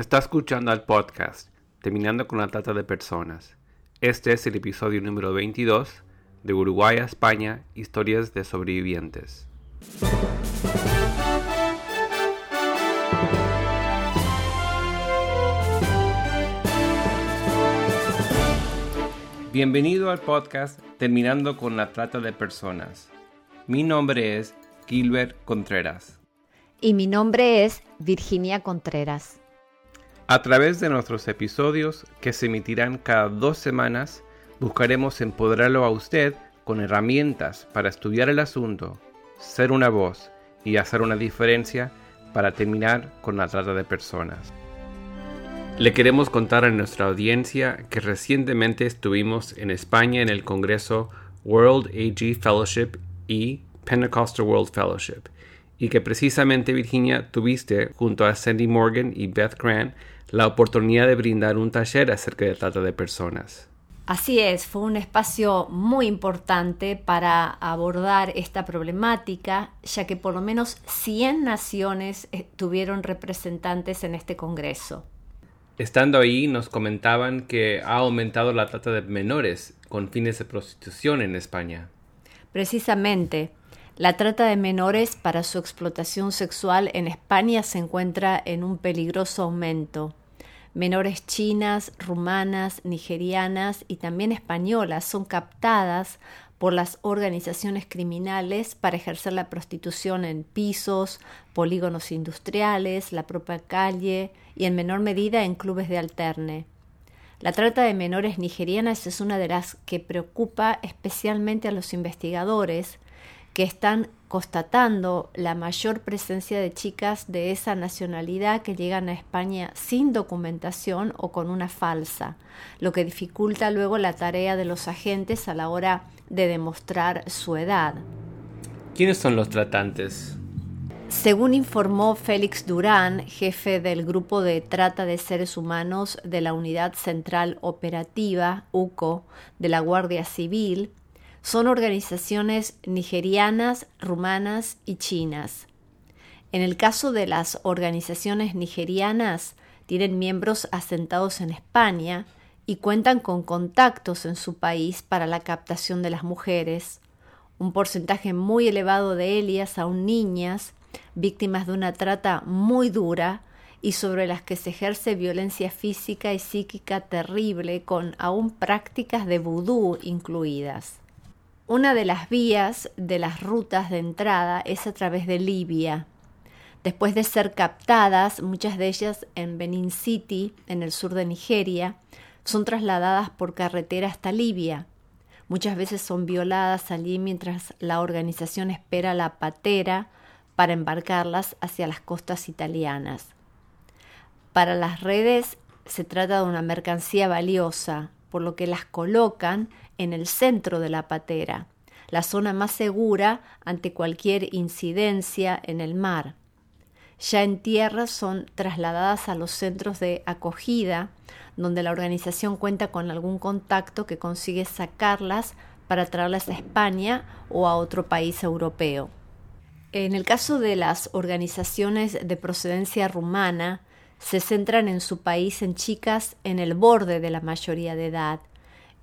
Está escuchando al podcast Terminando con la Trata de Personas. Este es el episodio número 22 de Uruguay a España, Historias de Sobrevivientes. Bienvenido al podcast Terminando con la Trata de Personas. Mi nombre es Gilbert Contreras. Y mi nombre es Virginia Contreras. A través de nuestros episodios, que se emitirán cada dos semanas, buscaremos empoderarlo a usted con herramientas para estudiar el asunto, ser una voz y hacer una diferencia para terminar con la trata de personas. Le queremos contar a nuestra audiencia que recientemente estuvimos en España en el Congreso World AG Fellowship y Pentecostal World Fellowship, y que precisamente Virginia tuviste junto a Sandy Morgan y Beth Grant la oportunidad de brindar un taller acerca de trata de personas. Así es, fue un espacio muy importante para abordar esta problemática, ya que por lo menos 100 naciones eh, tuvieron representantes en este Congreso. Estando ahí nos comentaban que ha aumentado la trata de menores con fines de prostitución en España. Precisamente, la trata de menores para su explotación sexual en España se encuentra en un peligroso aumento. Menores chinas, rumanas, nigerianas y también españolas son captadas por las organizaciones criminales para ejercer la prostitución en pisos, polígonos industriales, la propia calle y en menor medida en clubes de alterne. La trata de menores nigerianas es una de las que preocupa especialmente a los investigadores que están constatando la mayor presencia de chicas de esa nacionalidad que llegan a España sin documentación o con una falsa, lo que dificulta luego la tarea de los agentes a la hora de demostrar su edad. ¿Quiénes son los tratantes? Según informó Félix Durán, jefe del Grupo de Trata de Seres Humanos de la Unidad Central Operativa, UCO, de la Guardia Civil, son organizaciones nigerianas, rumanas y chinas. En el caso de las organizaciones nigerianas, tienen miembros asentados en España y cuentan con contactos en su país para la captación de las mujeres. Un porcentaje muy elevado de ellas, aún niñas, víctimas de una trata muy dura y sobre las que se ejerce violencia física y psíquica terrible, con aún prácticas de vudú incluidas. Una de las vías de las rutas de entrada es a través de Libia. Después de ser captadas, muchas de ellas en Benin City, en el sur de Nigeria, son trasladadas por carretera hasta Libia. Muchas veces son violadas allí mientras la organización espera la patera para embarcarlas hacia las costas italianas. Para las redes se trata de una mercancía valiosa, por lo que las colocan en el centro de la patera, la zona más segura ante cualquier incidencia en el mar. Ya en tierra son trasladadas a los centros de acogida, donde la organización cuenta con algún contacto que consigue sacarlas para traerlas a España o a otro país europeo. En el caso de las organizaciones de procedencia rumana, se centran en su país en chicas en el borde de la mayoría de edad,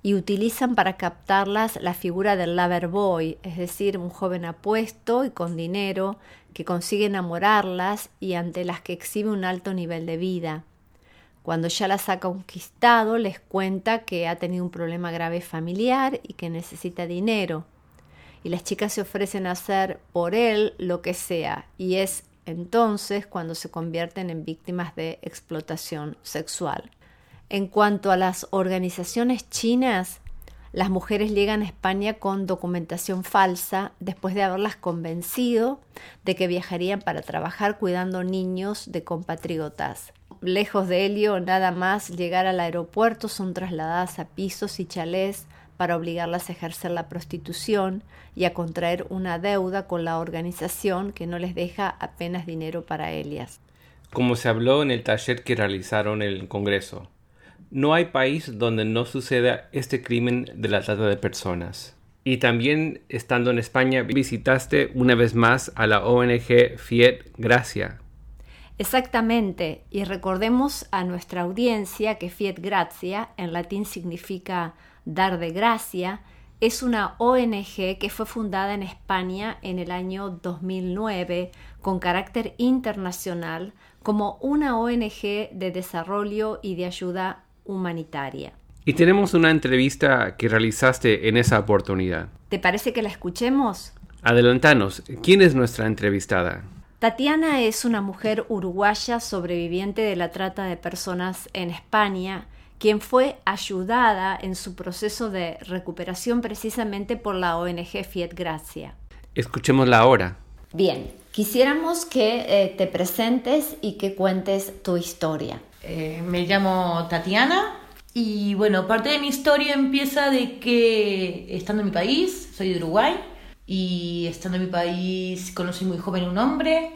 y utilizan para captarlas la figura del lover boy, es decir, un joven apuesto y con dinero que consigue enamorarlas y ante las que exhibe un alto nivel de vida. Cuando ya las ha conquistado, les cuenta que ha tenido un problema grave familiar y que necesita dinero. Y las chicas se ofrecen a hacer por él lo que sea, y es entonces cuando se convierten en víctimas de explotación sexual. En cuanto a las organizaciones chinas, las mujeres llegan a España con documentación falsa después de haberlas convencido de que viajarían para trabajar cuidando niños de compatriotas. Lejos de ello, nada más llegar al aeropuerto son trasladadas a pisos y chalés para obligarlas a ejercer la prostitución y a contraer una deuda con la organización que no les deja apenas dinero para ellas. Como se habló en el taller que realizaron en el Congreso, no hay país donde no suceda este crimen de la trata de personas. Y también, estando en España, visitaste una vez más a la ONG Fiat Gracia. Exactamente, y recordemos a nuestra audiencia que Fiat Gracia, en latín significa dar de gracia, es una ONG que fue fundada en España en el año 2009 con carácter internacional como una ONG de desarrollo y de ayuda humanitaria. Y tenemos una entrevista que realizaste en esa oportunidad. ¿Te parece que la escuchemos? Adelantanos, ¿quién es nuestra entrevistada? Tatiana es una mujer uruguaya sobreviviente de la trata de personas en España, quien fue ayudada en su proceso de recuperación precisamente por la ONG Fiat Gracia. Escuchémosla ahora. Bien, quisiéramos que eh, te presentes y que cuentes tu historia. Eh, me llamo Tatiana y bueno, parte de mi historia empieza de que estando en mi país, soy de Uruguay, y estando en mi país conocí muy joven un hombre,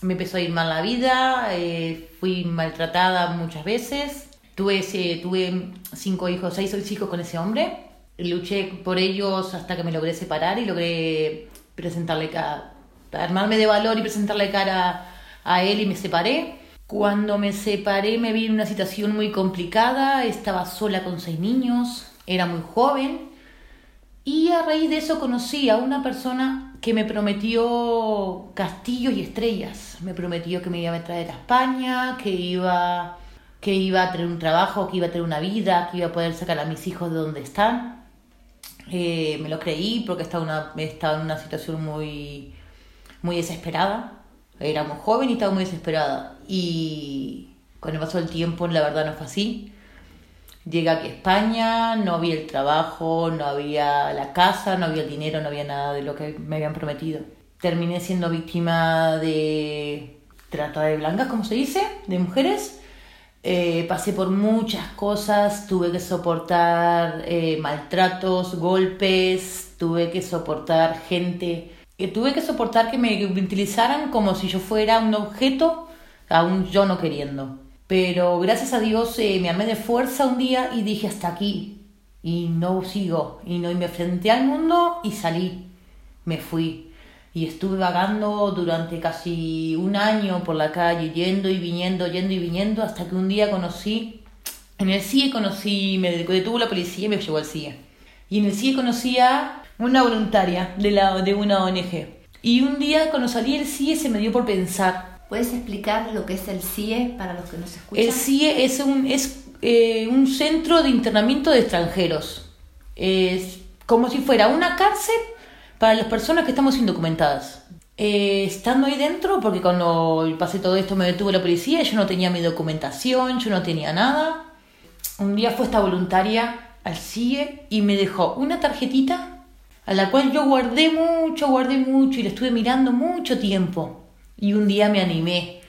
me empezó a ir mal la vida, eh, fui maltratada muchas veces, tuve, ese, tuve cinco hijos, seis hijos con ese hombre, luché por ellos hasta que me logré separar y logré presentarle cara, armarme de valor y presentarle cara a él y me separé. Cuando me separé me vi en una situación muy complicada, estaba sola con seis niños, era muy joven y a raíz de eso conocí a una persona que me prometió castillos y estrellas. Me prometió que me iba a traer a España, que iba, que iba a tener un trabajo, que iba a tener una vida, que iba a poder sacar a mis hijos de donde están. Eh, me lo creí porque estaba, una, estaba en una situación muy, muy desesperada. Era muy joven y estaba muy desesperada. Y con el paso del tiempo, la verdad, no fue así. Llegué aquí a España, no había el trabajo, no había la casa, no había el dinero, no había nada de lo que me habían prometido. Terminé siendo víctima de trata de blancas, como se dice, de mujeres. Eh, pasé por muchas cosas, tuve que soportar eh, maltratos, golpes, tuve que soportar gente, que tuve que soportar que me utilizaran como si yo fuera un objeto, aún yo no queriendo. Pero gracias a Dios eh, me armé de fuerza un día y dije hasta aquí. Y no sigo. Y, no, y me enfrenté al mundo y salí. Me fui. Y estuve vagando durante casi un año por la calle, yendo y viniendo, yendo y viniendo, hasta que un día conocí, en el CIE conocí, me detuvo la policía y me llevó al CIE. Y en el CIE conocí a una voluntaria de, la, de una ONG. Y un día cuando salí del CIE se me dio por pensar, ¿Puedes explicar lo que es el CIE para los que nos escuchan? El CIE es un, es, eh, un centro de internamiento de extranjeros. Es como si fuera una cárcel para las personas que estamos indocumentadas. Eh, estando ahí dentro, porque cuando pasé todo esto me detuvo la policía, yo no tenía mi documentación, yo no tenía nada. Un día fue esta voluntaria al CIE y me dejó una tarjetita a la cual yo guardé mucho, guardé mucho y la estuve mirando mucho tiempo. Y un día me animé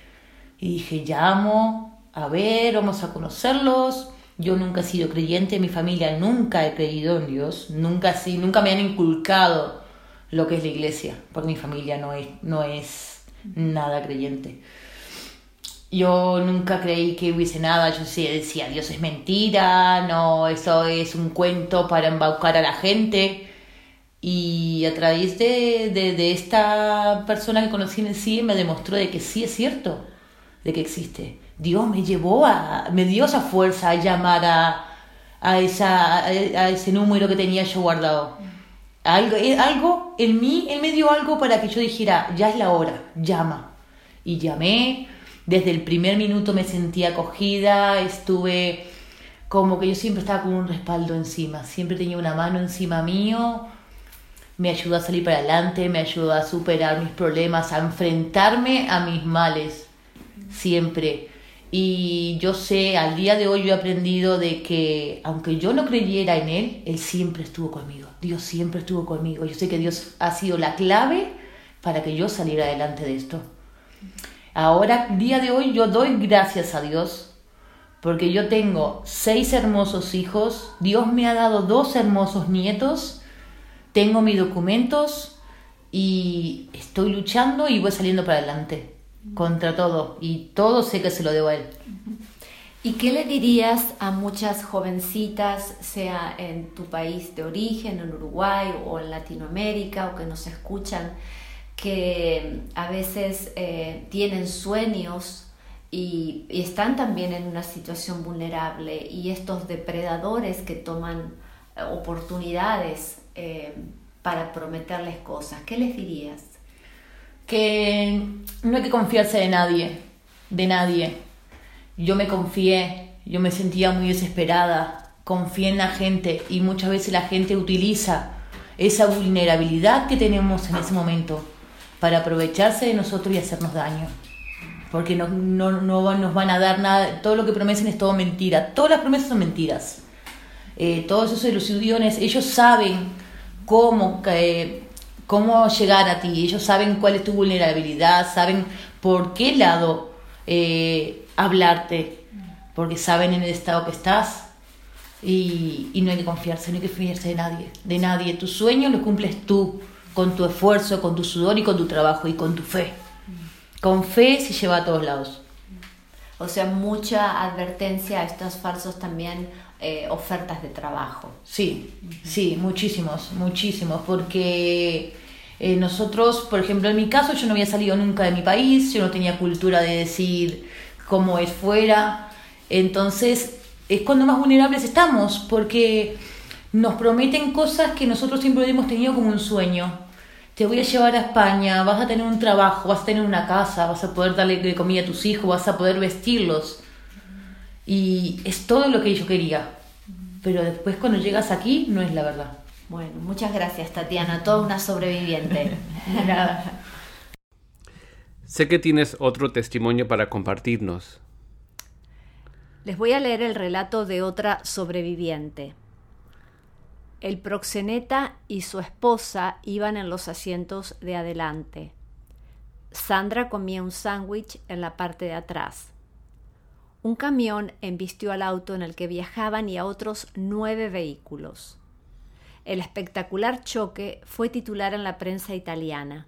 y dije, llamo, a ver, vamos a conocerlos. Yo nunca he sido creyente, mi familia nunca he creído en Dios, nunca, sí, nunca me han inculcado lo que es la iglesia, porque mi familia no es, no es nada creyente. Yo nunca creí que hubiese nada, yo decía, Dios es mentira, no, eso es un cuento para embaucar a la gente. Y a través de, de, esta persona que conocí en el CIE me demostró de que sí es cierto, de que existe. Dios me llevó a, me dio esa fuerza a llamar a, a, esa, a ese número que tenía yo guardado. Algo, eh, algo en mí, él me dio algo para que yo dijera, ya es la hora, llama. Y llamé, desde el primer minuto me sentí acogida, estuve como que yo siempre estaba con un respaldo encima, siempre tenía una mano encima mío me ayudó a salir para adelante, me ayudó a superar mis problemas, a enfrentarme a mis males, siempre. Y yo sé, al día de hoy yo he aprendido de que aunque yo no creyera en Él, Él siempre estuvo conmigo. Dios siempre estuvo conmigo. Yo sé que Dios ha sido la clave para que yo saliera adelante de esto. Ahora, día de hoy, yo doy gracias a Dios porque yo tengo seis hermosos hijos, Dios me ha dado dos hermosos nietos tengo mis documentos y estoy luchando y voy saliendo para adelante contra todo y todo sé que se lo debo a él. ¿Y qué le dirías a muchas jovencitas, sea en tu país de origen, en Uruguay o en Latinoamérica, o que nos escuchan, que a veces eh, tienen sueños y, están también en una situación vulnerable y estos depredadores que toman eh, oportunidades eh, para prometerles cosas, ¿qué les dirías? Que no hay que confiarse de nadie, de nadie. Yo me confié, yo me sentía muy desesperada, confié en la gente y muchas veces la gente utiliza esa vulnerabilidad que tenemos en ese momento para aprovecharse de nosotros y hacernos daño porque no, no, no, nos van a dar nada, todo lo que prometen es todo mentira, todas las promesas son mentiras. Eh, todos esos ilusiones, ellos saben cómo, eh, cómo llegar a ti, ellos saben cuál es tu vulnerabilidad, saben por qué lado eh, hablarte, porque saben en el estado que estás. Y, y no hay que confiarse, no hay que fiarse de nadie, de nadie. Tu sueño lo cumples tú, con tu esfuerzo, con tu sudor y con tu trabajo y con tu fe. Con fe se lleva a todos lados. O sea, mucha advertencia a estos falsos también eh, ofertas de trabajo. Sí, sí, muchísimos, muchísimos, porque eh, nosotros, por ejemplo, en mi caso, yo no había salido nunca de mi país, yo no tenía cultura de decir cómo es fuera, entonces es cuando más vulnerables estamos, porque nos prometen cosas que nosotros siempre hemos tenido como un sueño te voy a llevar a España, vas a tener un trabajo, vas a tener una casa, vas a poder darle comida a tus hijos, vas a poder vestirlos. Y es todo lo que yo quería. Pero después cuando llegas aquí no es la verdad. Bueno, muchas gracias Tatiana, toda una sobreviviente. Nada. Sé que tienes otro testimonio para compartirnos. Les voy a leer el relato de otra sobreviviente. El proxeneta y su esposa iban en los asientos de adelante. Sandra comía un sándwich en la parte de atrás. Un camión embistió al auto en el que viajaban y a otros nueve vehículos. El espectacular choque fue titular en la prensa italiana.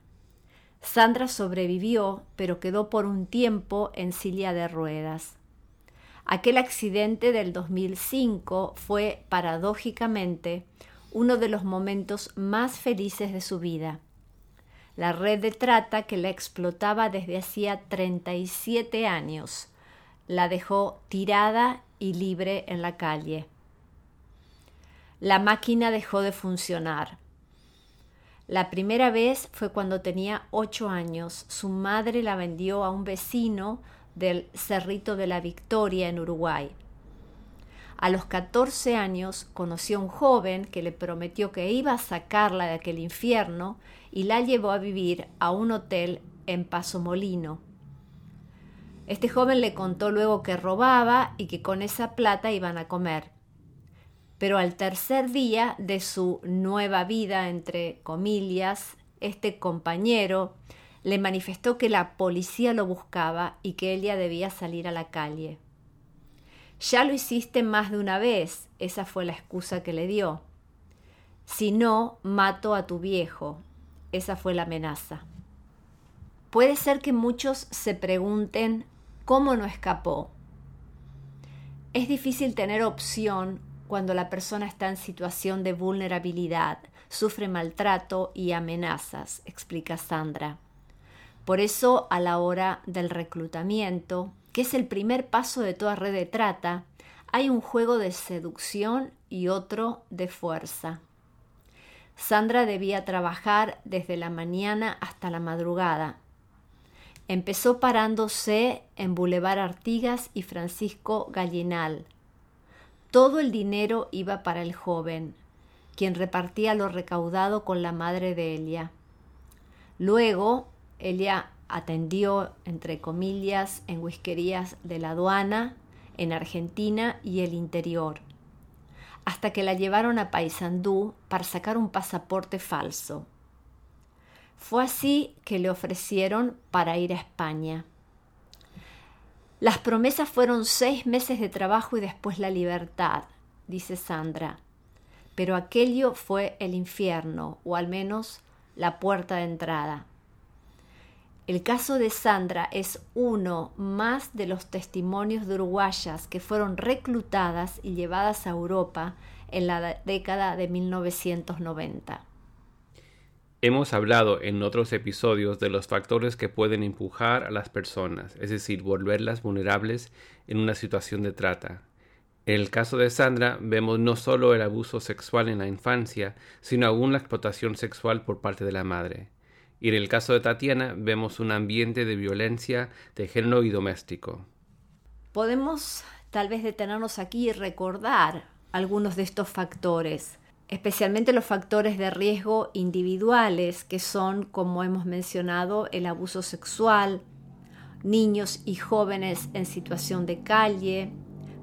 Sandra sobrevivió, pero quedó por un tiempo en silla de ruedas. Aquel accidente del 2005 fue, paradójicamente, uno de los momentos más felices de su vida. La red de trata que la explotaba desde hacía 37 años la dejó tirada y libre en la calle. La máquina dejó de funcionar. La primera vez fue cuando tenía ocho años. Su madre la vendió a un vecino del Cerrito de la Victoria en Uruguay. A los 14 años conoció a un joven que le prometió que iba a sacarla de aquel infierno y la llevó a vivir a un hotel en Paso Molino. Este joven le contó luego que robaba y que con esa plata iban a comer. Pero al tercer día de su nueva vida, entre comillas, este compañero le manifestó que la policía lo buscaba y que ella debía salir a la calle. Ya lo hiciste más de una vez, esa fue la excusa que le dio. Si no, mato a tu viejo, esa fue la amenaza. Puede ser que muchos se pregunten cómo no escapó. Es difícil tener opción cuando la persona está en situación de vulnerabilidad, sufre maltrato y amenazas, explica Sandra. Por eso, a la hora del reclutamiento, que es el primer paso de toda red de trata, hay un juego de seducción y otro de fuerza. Sandra debía trabajar desde la mañana hasta la madrugada. Empezó parándose en Boulevard Artigas y Francisco Gallinal. Todo el dinero iba para el joven, quien repartía lo recaudado con la madre de Elia. Luego, Elia atendió, entre comillas, en whiskerías de la aduana, en Argentina y el interior, hasta que la llevaron a Paysandú para sacar un pasaporte falso. Fue así que le ofrecieron para ir a España. Las promesas fueron seis meses de trabajo y después la libertad, dice Sandra. Pero aquello fue el infierno, o al menos la puerta de entrada. El caso de Sandra es uno más de los testimonios de uruguayas que fueron reclutadas y llevadas a Europa en la década de 1990. Hemos hablado en otros episodios de los factores que pueden empujar a las personas, es decir, volverlas vulnerables en una situación de trata. En el caso de Sandra vemos no solo el abuso sexual en la infancia, sino aún la explotación sexual por parte de la madre. Y en el caso de Tatiana vemos un ambiente de violencia de género y doméstico. Podemos tal vez detenernos aquí y recordar algunos de estos factores, especialmente los factores de riesgo individuales, que son, como hemos mencionado, el abuso sexual, niños y jóvenes en situación de calle,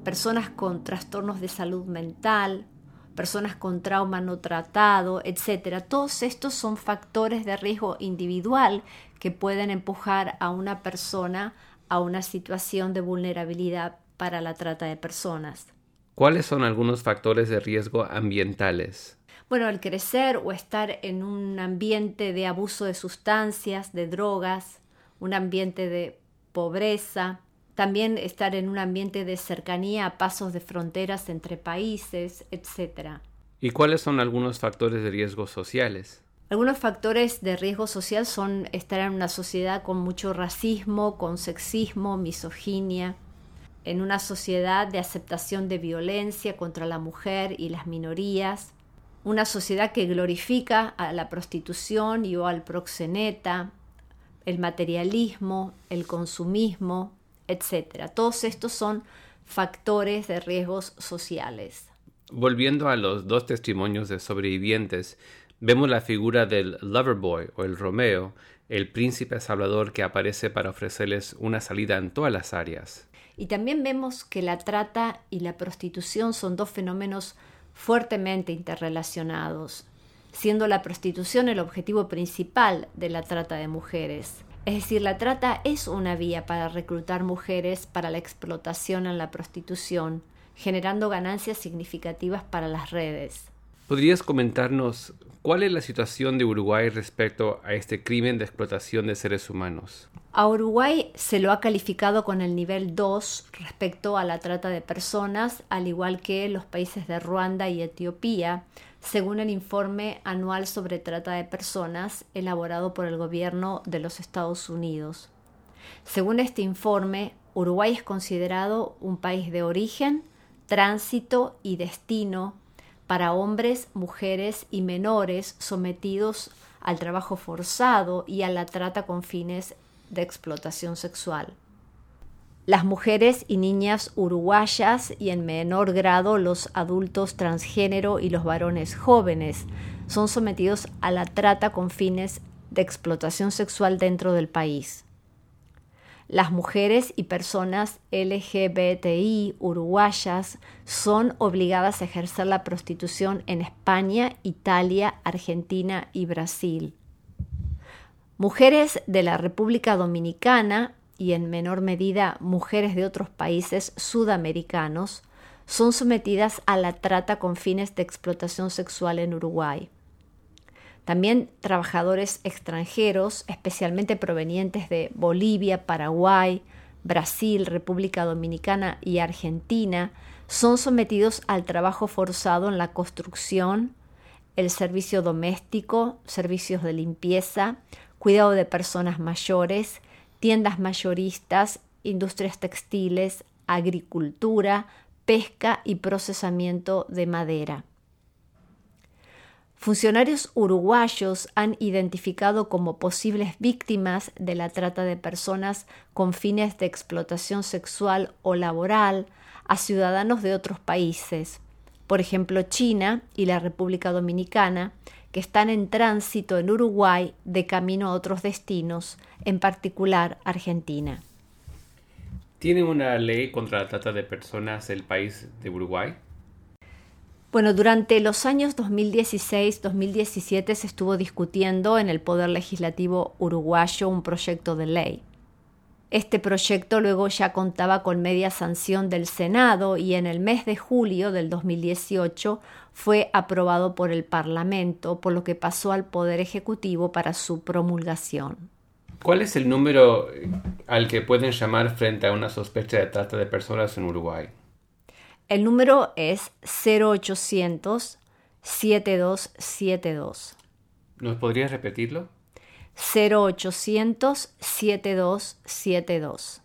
personas con trastornos de salud mental, personas con trauma no tratado, etc. Todos estos son factores de riesgo individual que pueden empujar a una persona a una situación de vulnerabilidad para la trata de personas. ¿Cuáles son algunos factores de riesgo ambientales? Bueno, el crecer o estar en un ambiente de abuso de sustancias, de drogas, un ambiente de pobreza, también estar en un ambiente de cercanía a pasos de fronteras entre países, etc. ¿Y cuáles son algunos factores de riesgo sociales? Algunos factores de riesgo social son estar en una sociedad con mucho racismo, con sexismo, misoginia, en una sociedad de aceptación de violencia contra la mujer y las minorías, una sociedad que glorifica a la prostitución y o al proxeneta, el materialismo, el consumismo, etc. Todos estos son factores de riesgos sociales. Volviendo a los dos testimonios de sobrevivientes, vemos la figura del lover boy o el Romeo, el príncipe salvador que aparece para ofrecerles una salida en todas las áreas. Y también vemos que la trata y la prostitución son dos fenómenos fuertemente interrelacionados, siendo la prostitución el objetivo principal de la trata de mujeres. Es decir, la trata es una vía para reclutar mujeres para la explotación en la prostitución, generando ganancias significativas para las redes. ¿Podrías comentarnos cuál es la situación de Uruguay respecto a este crimen de explotación de seres humanos? A Uruguay se lo ha calificado con el nivel 2 respecto a la trata de personas, al igual que los países de Ruanda y Etiopía, según el informe anual sobre trata de personas elaborado por el gobierno de los Estados Unidos. Según este informe, Uruguay es considerado un país de origen, tránsito y destino para hombres, mujeres y menores sometidos al trabajo forzado y a la trata con fines de explotación sexual. Las mujeres y niñas uruguayas y en menor grado los adultos transgénero y los varones jóvenes son sometidos a la trata con fines de explotación sexual dentro del país. Las mujeres y personas LGBTI uruguayas son obligadas a ejercer la prostitución en España, Italia, Argentina y Brasil. Mujeres de la República Dominicana y en menor medida mujeres de otros países sudamericanos son sometidas a la trata con fines de explotación sexual en Uruguay. También trabajadores extranjeros, especialmente provenientes de Bolivia, Paraguay, Brasil, República Dominicana y Argentina, son sometidos al trabajo forzado en la construcción, el servicio doméstico, servicios de limpieza, cuidado de personas mayores, tiendas mayoristas, industrias textiles, agricultura, pesca y procesamiento de madera. Funcionarios uruguayos han identificado como posibles víctimas de la trata de personas con fines de explotación sexual o laboral a ciudadanos de otros países, por ejemplo China y la República Dominicana, que están en tránsito en Uruguay de camino a otros destinos, en particular Argentina. ¿Tiene una ley contra la trata de personas el país de Uruguay? Bueno, durante los años 2016-2017 se estuvo discutiendo en el Poder Legislativo uruguayo un proyecto de ley. Este proyecto luego ya contaba con media sanción del Senado y en el mes de julio del 2018 fue aprobado por el Parlamento, por lo que pasó al Poder Ejecutivo para su promulgación. ¿Cuál es el número al que pueden llamar frente a una sospecha de trata de personas en Uruguay? El número es 0800 7272. ¿Nos podrías repetirlo? 0800 7272.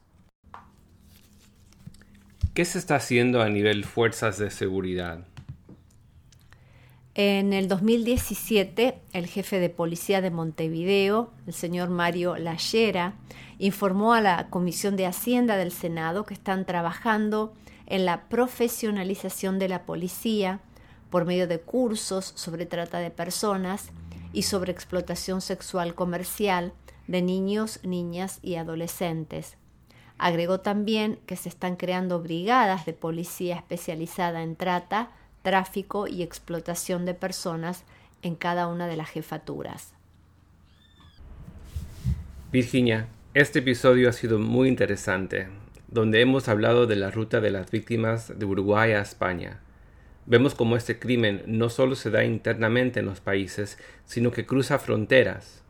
¿Qué se está haciendo a nivel fuerzas de seguridad? En el 2017, el jefe de policía de Montevideo, el señor Mario Lallera, informó a la Comisión de Hacienda del Senado que están trabajando en la profesionalización de la policía por medio de cursos sobre trata de personas y sobre explotación sexual comercial de niños, niñas y adolescentes. Agregó también que se están creando brigadas de policía especializada en trata tráfico y explotación de personas en cada una de las jefaturas. Virginia, este episodio ha sido muy interesante, donde hemos hablado de la ruta de las víctimas de Uruguay a España. Vemos cómo este crimen no solo se da internamente en los países, sino que cruza fronteras.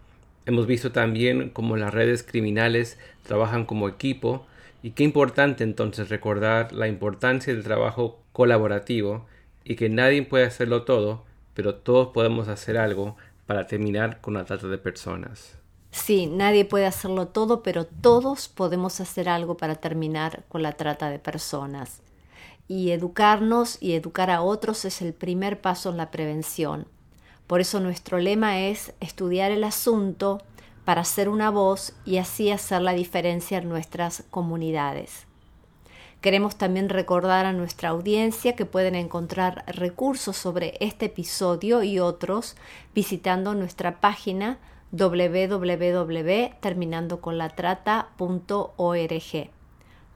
Hemos visto también cómo las redes criminales trabajan como equipo y qué importante entonces recordar la importancia del trabajo colaborativo y que nadie puede hacerlo todo, pero todos podemos hacer algo para terminar con la trata de personas. Sí, nadie puede hacerlo todo, pero todos podemos hacer algo para terminar con la trata de personas. Y educarnos y educar a otros es el primer paso en la prevención. Por eso nuestro lema es estudiar el asunto para ser una voz y así hacer la diferencia en nuestras comunidades. Queremos también recordar a nuestra audiencia que pueden encontrar recursos sobre este episodio y otros visitando nuestra página www.terminandoconlatrata.org.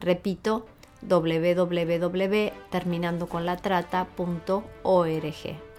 Repito, www.terminandoconlatrata.org.